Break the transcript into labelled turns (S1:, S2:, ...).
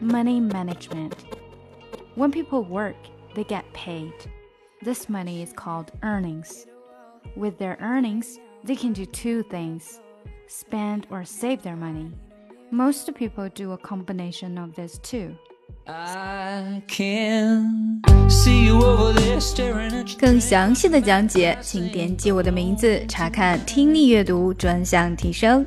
S1: money management. When people work, they get paid. This money is called earnings. With their earnings, they can do two things spend or save their money. Most people do a combination of these two.
S2: I can see you over there staring at you.
S3: 更详细的讲解，请点击我的名字查看听力阅读专项提升。